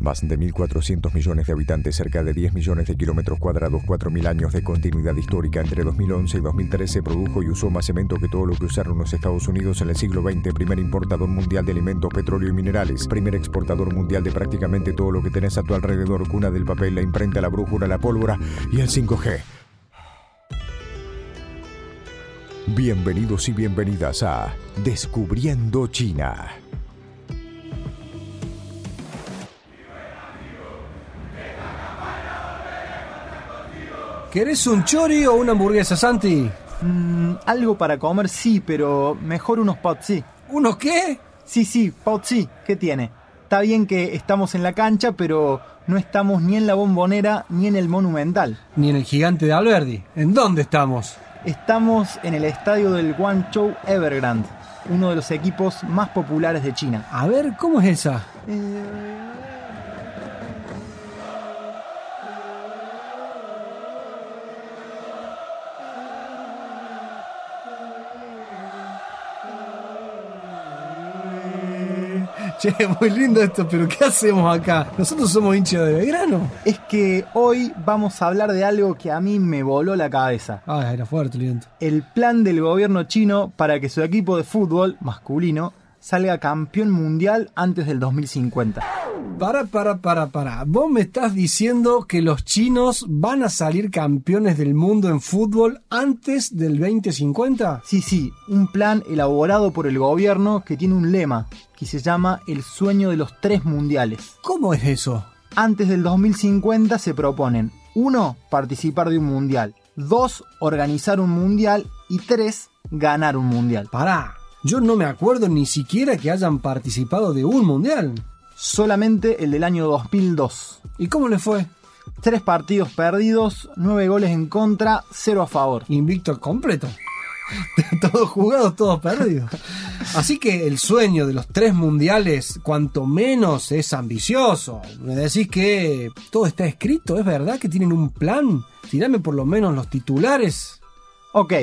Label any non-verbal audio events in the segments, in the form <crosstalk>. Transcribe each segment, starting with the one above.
Más de 1.400 millones de habitantes, cerca de 10 millones de kilómetros cuadrados, 4.000 años de continuidad histórica. Entre 2011 y 2013 produjo y usó más cemento que todo lo que usaron los Estados Unidos en el siglo XX. Primer importador mundial de alimentos, petróleo y minerales. Primer exportador mundial de prácticamente todo lo que tenés a tu alrededor. Cuna del papel, la imprenta, la brújula, la pólvora y el 5G. Bienvenidos y bienvenidas a Descubriendo China. ¿Querés un chori o una hamburguesa, Santi? Mm, algo para comer sí, pero mejor unos sí. ¿Unos qué? Sí, sí, sí. ¿Qué tiene? Está bien que estamos en la cancha, pero no estamos ni en la bombonera ni en el monumental. Ni en el gigante de Alberdi. ¿En dónde estamos? Estamos en el estadio del Guangzhou Evergrande, uno de los equipos más populares de China. A ver, ¿cómo es esa? Eh, Che, muy lindo esto, pero ¿qué hacemos acá? Nosotros somos hinchas de Belgrano. Es que hoy vamos a hablar de algo que a mí me voló la cabeza. Ah, era fuerte el El plan del gobierno chino para que su equipo de fútbol masculino salga campeón mundial antes del 2050. Para, para, para, para. ¿Vos me estás diciendo que los chinos van a salir campeones del mundo en fútbol antes del 2050? Sí, sí, un plan elaborado por el gobierno que tiene un lema que se llama el sueño de los tres mundiales. ¿Cómo es eso? Antes del 2050 se proponen 1. Participar de un mundial. 2. Organizar un mundial. Y 3. Ganar un mundial. Pará, yo no me acuerdo ni siquiera que hayan participado de un mundial. Solamente el del año 2002. ¿Y cómo le fue? Tres partidos perdidos, nueve goles en contra, cero a favor. Invicto completo. <laughs> todos jugados, todos perdidos. Así que el sueño de los tres mundiales, cuanto menos es ambicioso. Me decís que todo está escrito, ¿es verdad que tienen un plan? Tirame por lo menos los titulares. Ok,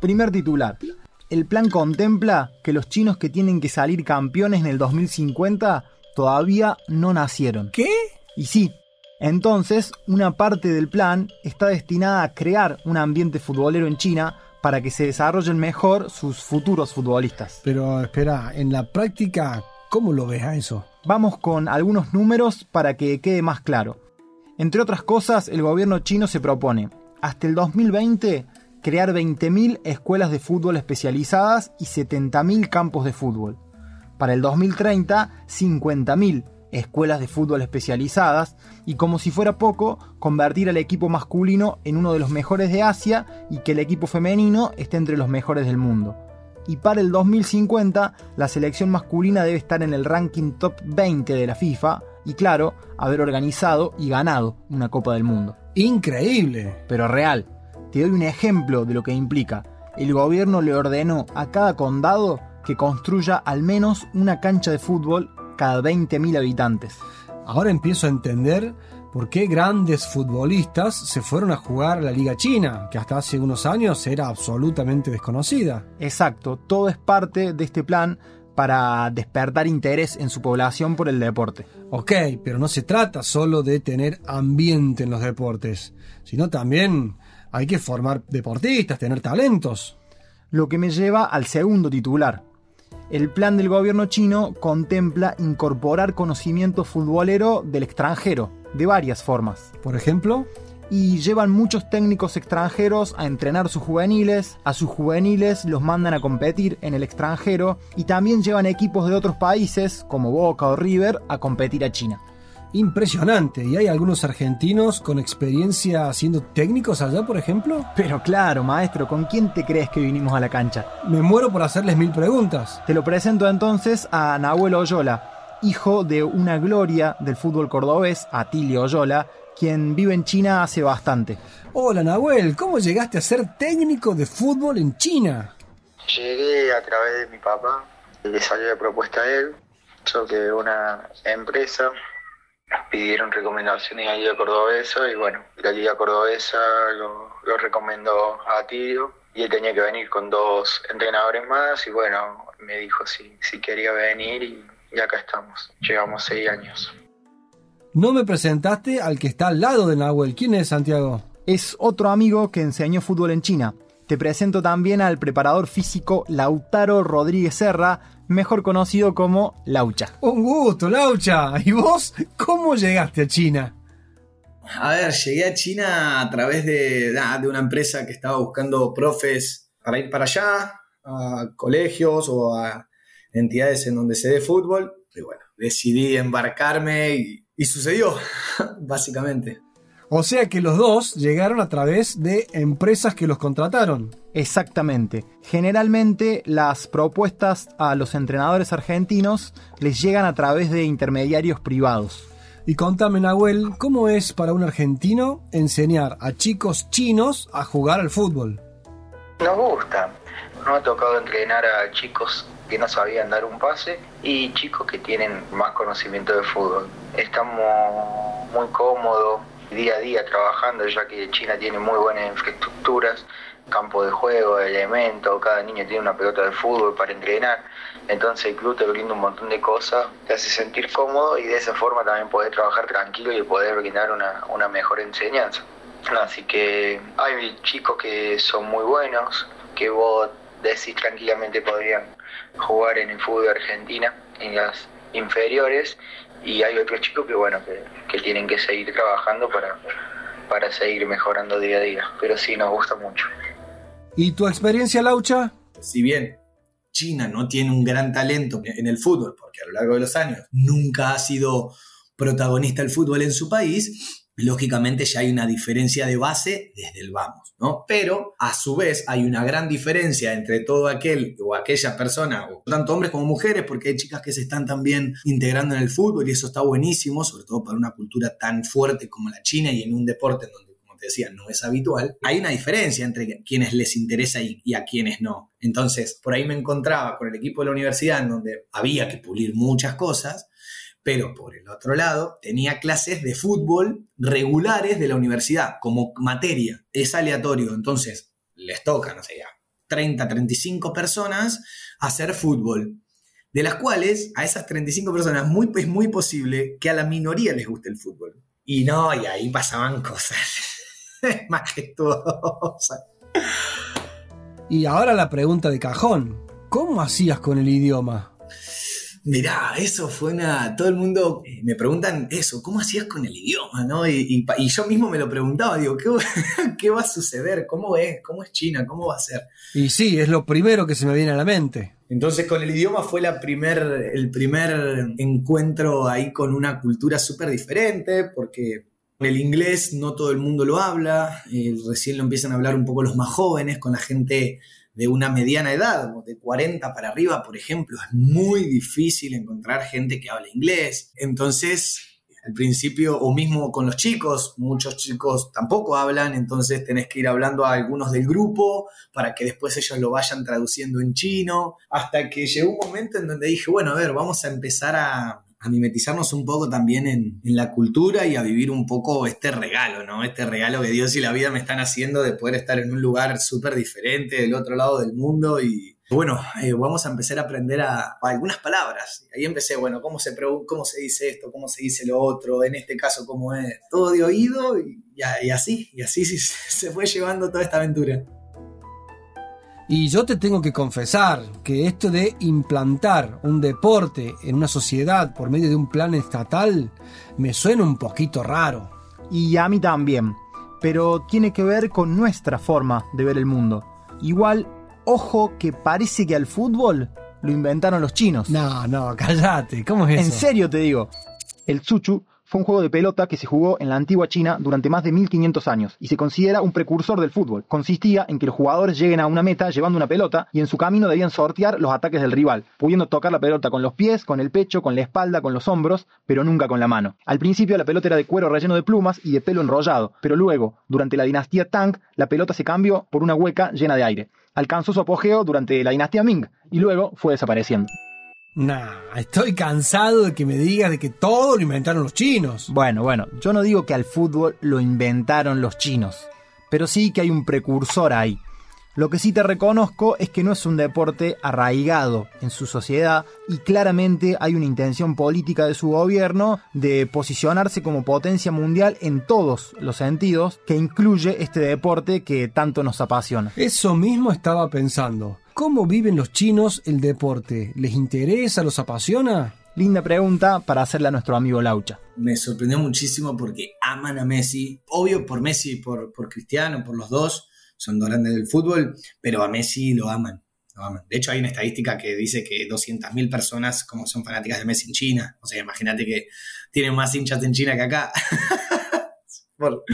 primer titular. El plan contempla que los chinos que tienen que salir campeones en el 2050 todavía no nacieron. ¿Qué? Y sí, entonces una parte del plan está destinada a crear un ambiente futbolero en China para que se desarrollen mejor sus futuros futbolistas. Pero espera, en la práctica, ¿cómo lo ves a eso? Vamos con algunos números para que quede más claro. Entre otras cosas, el gobierno chino se propone, hasta el 2020, crear 20.000 escuelas de fútbol especializadas y 70.000 campos de fútbol. Para el 2030, 50.000 escuelas de fútbol especializadas y como si fuera poco, convertir al equipo masculino en uno de los mejores de Asia y que el equipo femenino esté entre los mejores del mundo. Y para el 2050, la selección masculina debe estar en el ranking top 20 de la FIFA y claro, haber organizado y ganado una Copa del Mundo. Increíble. Pero real. Te doy un ejemplo de lo que implica. El gobierno le ordenó a cada condado que construya al menos una cancha de fútbol cada 20.000 habitantes. Ahora empiezo a entender por qué grandes futbolistas se fueron a jugar a la Liga China, que hasta hace unos años era absolutamente desconocida. Exacto, todo es parte de este plan para despertar interés en su población por el deporte. Ok, pero no se trata solo de tener ambiente en los deportes, sino también hay que formar deportistas, tener talentos. Lo que me lleva al segundo titular. El plan del gobierno chino contempla incorporar conocimiento futbolero del extranjero, de varias formas. Por ejemplo, y llevan muchos técnicos extranjeros a entrenar sus juveniles, a sus juveniles los mandan a competir en el extranjero y también llevan equipos de otros países, como Boca o River, a competir a China. Impresionante. ¿Y hay algunos argentinos con experiencia siendo técnicos allá, por ejemplo? Pero claro, maestro, ¿con quién te crees que vinimos a la cancha? Me muero por hacerles mil preguntas. Te lo presento entonces a Nahuel Oyola, hijo de una gloria del fútbol cordobés, Atilio Oyola, quien vive en China hace bastante. Hola Nahuel, ¿cómo llegaste a ser técnico de fútbol en China? Llegué a través de mi papá, le salió de propuesta a él, yo que una empresa pidieron recomendaciones a la Liga Cordobesa y bueno, la Liga Cordobesa lo, recomendó a Tidio y él tenía que venir con dos entrenadores más y bueno, me dijo si, si quería venir y, y acá estamos. Llevamos seis años. No me presentaste al que está al lado de Nahuel. ¿Quién es Santiago? Es otro amigo que enseñó fútbol en China. Te presento también al preparador físico Lautaro Rodríguez Serra, mejor conocido como Laucha. Un gusto, Laucha. ¿Y vos cómo llegaste a China? A ver, llegué a China a través de, de una empresa que estaba buscando profes para ir para allá, a colegios o a entidades en donde se dé fútbol. Y bueno, decidí embarcarme y, y sucedió, <laughs> básicamente. O sea que los dos llegaron a través de empresas que los contrataron. Exactamente. Generalmente las propuestas a los entrenadores argentinos les llegan a través de intermediarios privados. Y contame, Nahuel, ¿cómo es para un argentino enseñar a chicos chinos a jugar al fútbol? Nos gusta. Nos ha tocado entrenar a chicos que no sabían dar un pase y chicos que tienen más conocimiento de fútbol. Estamos muy cómodos día a día trabajando, ya que China tiene muy buenas infraestructuras, campo de juego, elementos, cada niño tiene una pelota de fútbol para entrenar. Entonces el club te brinda un montón de cosas, te hace sentir cómodo y de esa forma también poder trabajar tranquilo y poder brindar una, una mejor enseñanza. Así que hay chicos que son muy buenos, que vos decís tranquilamente podrían jugar en el fútbol argentina, en las inferiores, y hay otros chicos que bueno, que, que tienen que seguir trabajando para, para seguir mejorando día a día. Pero sí, nos gusta mucho. ¿Y tu experiencia, Laucha? Si bien China no tiene un gran talento en el fútbol, porque a lo largo de los años nunca ha sido protagonista del fútbol en su país, lógicamente ya hay una diferencia de base desde el vamos, ¿no? Pero a su vez hay una gran diferencia entre todo aquel o aquella persona, tanto hombres como mujeres, porque hay chicas que se están también integrando en el fútbol y eso está buenísimo, sobre todo para una cultura tan fuerte como la China y en un deporte en donde te decía, no es habitual, hay una diferencia entre quienes les interesa y, a quienes no. Entonces, por ahí me encontraba con el equipo de la universidad en donde había que pulir muchas cosas, pero por el otro lado tenía clases de fútbol regulares de la universidad como materia. Es aleatorio, entonces les toca, no sé, ya 30, 35 personas hacer fútbol. De las cuales a esas 35 personas es muy posible que a la minoría les guste el fútbol. Y no, y ahí pasaban cosas <laughs> majestuosas. Y ahora la pregunta de cajón. ¿Cómo hacías con el idioma? Mirá, eso fue una. Todo el mundo eh, me preguntan eso, ¿cómo hacías con el idioma? ¿no? Y, y, y yo mismo me lo preguntaba, digo, ¿qué, <laughs> ¿qué, va a suceder? ¿Cómo es? ¿Cómo es China? ¿Cómo va a ser? Y sí, es lo primero que se me viene a la mente. Entonces, con el idioma fue la primer, el primer encuentro ahí con una cultura súper diferente, porque el inglés no todo el mundo lo habla, eh, recién lo empiezan a hablar un poco los más jóvenes, con la gente de una mediana edad, de 40 para arriba, por ejemplo, es muy difícil encontrar gente que hable inglés. Entonces, al principio, o mismo con los chicos, muchos chicos tampoco hablan, entonces tenés que ir hablando a algunos del grupo para que después ellos lo vayan traduciendo en chino, hasta que llegó un momento en donde dije, bueno, a ver, vamos a empezar a, a mimetizarnos un poco también en, la cultura y a vivir un poco este regalo, ¿no? Este regalo que Dios y la vida me están haciendo de poder estar en un lugar súper diferente del otro lado del mundo y bueno, eh, vamos a empezar a aprender a, a, algunas palabras. Ahí empecé, bueno, ¿cómo se, cómo se dice esto? ¿Cómo se dice lo otro? En este caso, ¿cómo es? Todo de oído y, y así, y así <laughs> se fue llevando toda esta aventura. Y yo te tengo que confesar que esto de implantar un deporte en una sociedad por medio de un plan estatal me suena un poquito raro. Y a mí también, pero tiene que ver con nuestra forma de ver el mundo. Igual, ojo que parece que al fútbol lo inventaron los chinos. No, no, cállate, ¿cómo es eso? En serio te digo. El Tsuchu fue un juego de pelota que se jugó en la antigua China durante más de 1500 años y se considera un precursor del fútbol. Consistía en que los jugadores lleguen a una meta llevando una pelota y en su camino debían sortear los ataques del rival, pudiendo tocar la pelota con los pies, con el pecho, con la espalda, con los hombros, pero nunca con la mano. Al principio la pelota era de cuero relleno de plumas y de pelo enrollado, pero luego, durante la dinastía Tang, la pelota se cambió por una hueca llena de aire. Alcanzó su apogeo durante la dinastía Ming y luego fue desapareciendo. Nah, estoy cansado de que me digas de que todo lo inventaron los chinos. Bueno, bueno, yo no digo que al fútbol lo inventaron los chinos, pero sí que hay un precursor ahí. Lo que sí te reconozco es que no es un deporte arraigado en su sociedad y claramente hay una intención política de su gobierno de posicionarse como potencia mundial en todos los sentidos que incluye este deporte que tanto nos apasiona. Eso mismo estaba pensando. ¿Cómo viven los chinos el deporte? ¿Les interesa? ¿Los apasiona? Linda pregunta para hacerle a nuestro amigo Laucha. Me sorprendió muchísimo porque aman a Messi. Obvio por Messi y por, por Cristiano, por los dos son grandes del fútbol, pero a Messi lo aman, lo aman. De hecho, hay una estadística que dice que 200.000 personas como son fanáticas de Messi en China. O sea, imagínate que tienen más hinchas en China que acá. <laughs> por,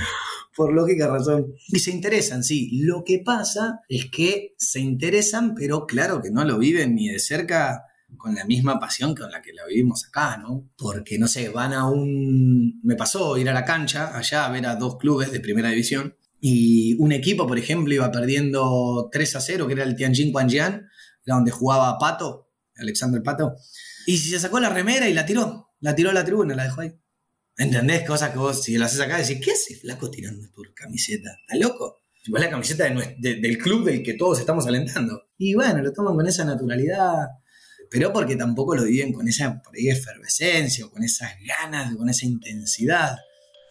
por lógica razón. Y se interesan, sí. Lo que pasa es que se interesan, pero claro que no lo viven ni de cerca con la misma pasión con la que la vivimos acá, ¿no? Porque, no sé, van a un... Me pasó ir a la cancha allá a ver a dos clubes de primera división y un equipo, por ejemplo, iba perdiendo 3 a 0, que era el Tianjin Quanjian, era donde jugaba Pato, Alexander Pato, y se sacó la remera y la tiró, la tiró a la tribuna, la dejó ahí. ¿Entendés? Cosas que vos, si lo haces acá, decís, ¿qué hace flaco tirando por camiseta? ¿Está loco? Es la camiseta del club del que todos estamos alentando. Y bueno, lo toman con esa naturalidad, pero porque tampoco lo viven con esa por ahí, efervescencia o con esas ganas, con esa intensidad.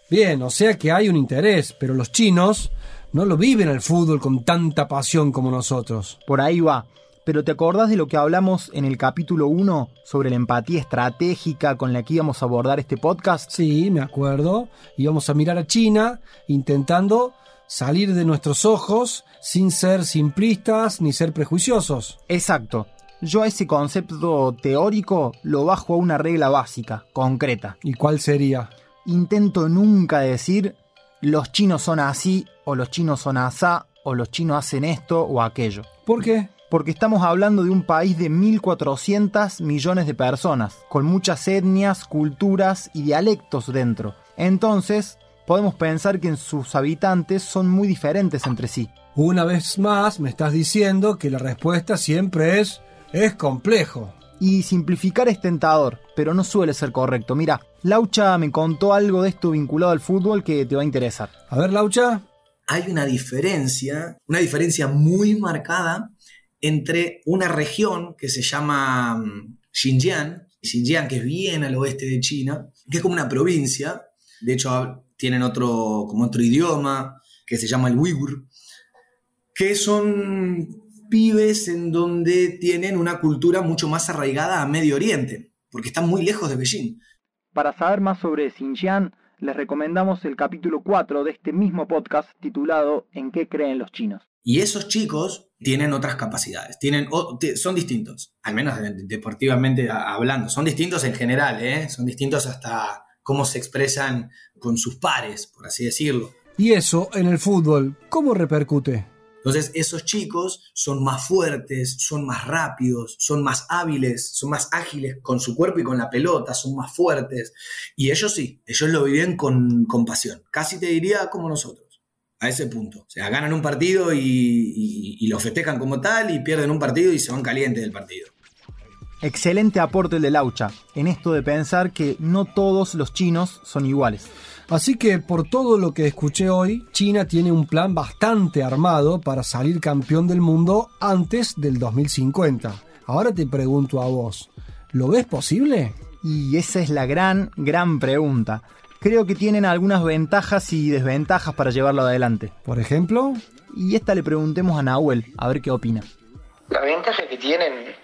Bien, o sea que hay un interés, pero los chinos no lo viven el fútbol con tanta pasión como nosotros. Por ahí va. Pero ¿te acordás de lo que hablamos en el capítulo 1 sobre la empatía estratégica con la que íbamos a abordar este podcast? Sí, me acuerdo. Íbamos a mirar a China intentando salir de nuestros ojos sin ser simplistas ni ser prejuiciosos. Exacto. Yo a ese concepto teórico lo bajo a una regla básica, concreta. ¿Y cuál sería? intento nunca decir los chinos son así o los chinos son asá o los chinos hacen esto o aquello. ¿Por qué? Porque estamos hablando de un país de 1.400 millones de personas, con muchas etnias, culturas y dialectos dentro. Entonces, podemos pensar que sus habitantes son muy diferentes entre sí. Una vez más, me estás diciendo que la respuesta siempre es es complejo. Y simplificar es tentador, pero no suele ser correcto. Mira, Laucha me contó algo de esto vinculado al fútbol que te va a interesar. A ver, Laucha. Hay una diferencia, una diferencia muy marcada entre una región que se llama mm, Xinjiang, Xinjiang que es bien al oeste de China, que es como una provincia, de hecho tienen otro, como otro idioma, que se llama el Uyghur, que son pibes en donde tienen una cultura mucho más arraigada a Medio Oriente, porque están muy lejos de Beijing. Para saber más sobre Xinjiang, les recomendamos el capítulo 4 de este mismo podcast titulado ¿En qué creen los chinos? Y esos chicos tienen otras capacidades, tienen, son distintos, al menos deportivamente hablando, son distintos en general, ¿eh? son distintos hasta cómo se expresan con sus pares, por así decirlo. ¿Y eso en el fútbol cómo repercute? Entonces esos chicos son más fuertes, son más rápidos, son más hábiles, son más ágiles con su cuerpo y con la pelota, son más fuertes. Y ellos sí, ellos lo viven con, con pasión. Casi te diría como nosotros, a ese punto. O sea, ganan un partido y, y lo festejan como tal y pierden un partido y se van calientes del partido. Excelente aporte el de Laucha, en esto de pensar que no todos los chinos son iguales. Así que por todo lo que escuché hoy, China tiene un plan bastante armado para salir campeón del mundo antes del 2050. Ahora te pregunto a vos, ¿lo ves posible? Y esa es la gran, gran pregunta. Creo que tienen algunas ventajas y desventajas para llevarlo adelante. Por ejemplo, y esta le preguntemos a Nahuel, a ver qué opina. La ventaja que tienen,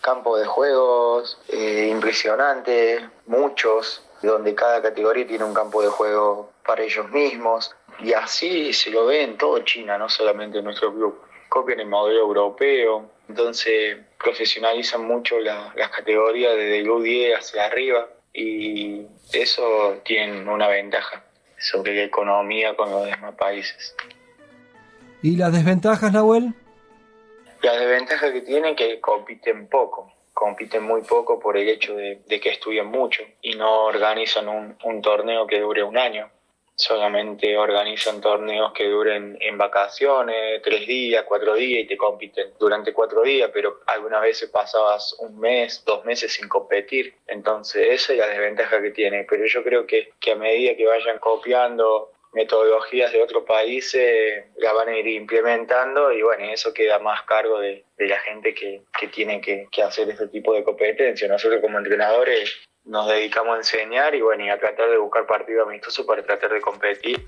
campo de juegos eh, impresionante, muchos, donde cada categoría tiene un campo de juego para ellos mismos. Y así se lo ve en todo China, no solamente en nuestro club. Copian el modelo europeo, entonces profesionalizan mucho las categorías desde el U10 hacia arriba y eso tiene una ventaja sobre la economía con los demás países. ¿Y las desventajas, Nahuel? Las desventajas que tienen que compiten poco compiten muy poco por el hecho de, que estudian mucho y no organizan un, torneo que dure un año. Solamente organizan torneos que duren en vacaciones, tres días, cuatro días y te compiten durante cuatro días, pero algunas veces pasabas un mes, dos meses sin competir. Entonces esa es la desventaja que tiene. Pero yo creo que, que a medida que vayan copiando metodologías de otros países la van a ir implementando y bueno, eso queda más cargo de, la gente que, tiene que, hacer este tipo de competencia. Nosotros como entrenadores nos dedicamos a enseñar y bueno, y a tratar de buscar partidos amistosos para tratar de competir.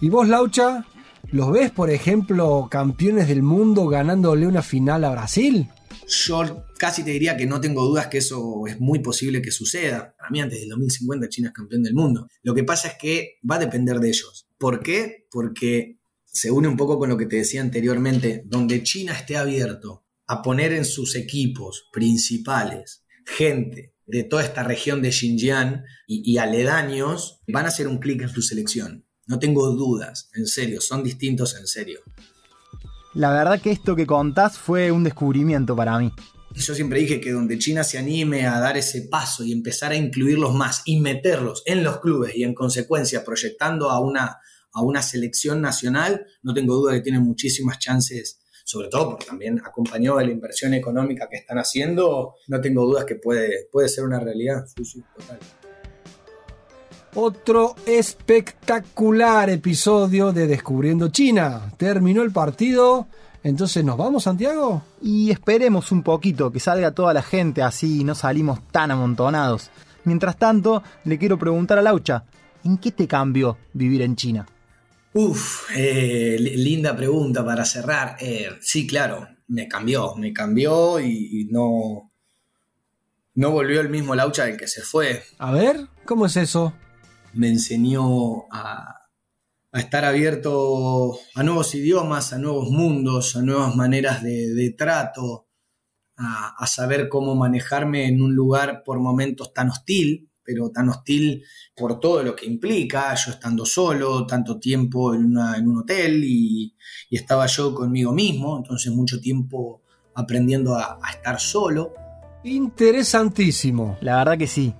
¿Y vos, Laucha, los ves, por ejemplo, campeones del mundo ganándole una final a Brasil? Yo casi te diría que no tengo dudas que eso es muy posible que suceda. Para mí, antes del 2050, China es campeón del mundo. Lo que pasa es que va a depender de ellos. ¿Por qué? Porque se une un poco con lo que te decía anteriormente, donde China esté abierto a poner en sus equipos principales gente de toda esta región de Xinjiang y, y aledaños, van a hacer un clic en su selección. No tengo dudas, en serio, son distintos en serio. La verdad que esto que contás fue un descubrimiento para mí. Yo siempre dije que donde China se anime a dar ese paso y empezar a incluirlos más y meterlos en los clubes y en consecuencia proyectando a una, a una selección nacional, no tengo duda que tienen muchísimas chances, sobre todo porque también acompañado de la inversión económica que están haciendo, no tengo dudas que puede, puede ser una realidad. total. Otro espectacular episodio de Descubriendo China. Terminó el partido. Entonces, ¿nos vamos, Santiago? Y esperemos un poquito que salga toda la gente así y no salimos tan amontonados. Mientras tanto, le quiero preguntar a Laucha, ¿en qué te cambió vivir en China? Uf, eh, linda pregunta para cerrar. Eh, sí, claro, me cambió, me cambió y, no, no volvió el mismo Laucha del que se fue. A ver, ¿cómo es eso? me enseñó a, estar abierto a nuevos idiomas, a nuevos mundos, a nuevas maneras de, trato, a, saber cómo manejarme en un lugar por momentos tan hostil, pero tan hostil por todo lo que implica, yo estando solo, tanto tiempo en, un hotel y, estaba yo conmigo mismo, entonces mucho tiempo aprendiendo a estar solo. Interesantísimo. La verdad que sí.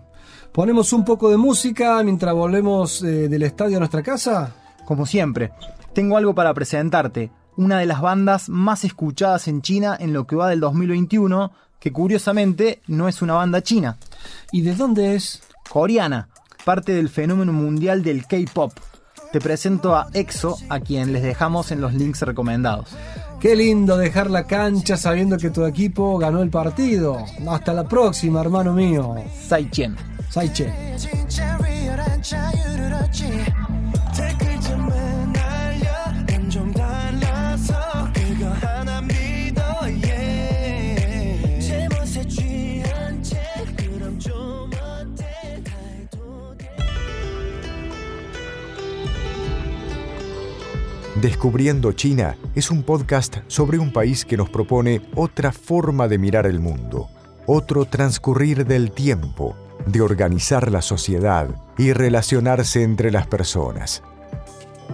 ¿Ponemos un poco de música mientras volvemos eh, del estadio a nuestra casa? Como siempre, tengo algo para presentarte. Una de las bandas más escuchadas en China en lo que va del 2021, que curiosamente no es una banda china. ¿Y de dónde es? Coreana, parte del fenómeno mundial del K-Pop. Te presento a EXO, a quien les dejamos en los links recomendados. Qué lindo dejar la cancha sabiendo que tu equipo ganó el partido. Hasta la próxima, hermano mío. Chen. 사 Descubriendo China es un podcast sobre un país que nos propone otra forma de mirar el mundo, otro transcurrir del tiempo de organizar la sociedad y relacionarse entre las personas.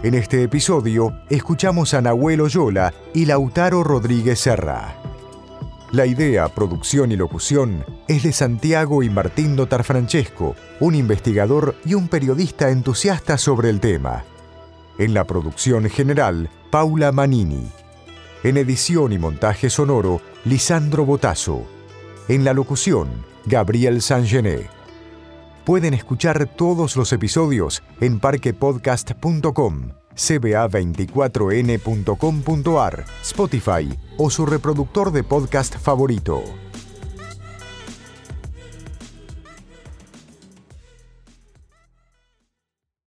En este episodio escuchamos a Nahuel Oyola y Lautaro Rodríguez Serra. La idea, producción y locución es de Santiago y Martín Dotar Francesco, un investigador y un periodista entusiasta sobre el tema. En la producción general, Paula Manini. En edición y montaje sonoro, Lisandro Botazo. En la locución, Gabriel Sangené. Pueden escuchar todos los episodios en parquepodcast.com, cba24n.com.ar, Spotify o su reproductor de podcast favorito.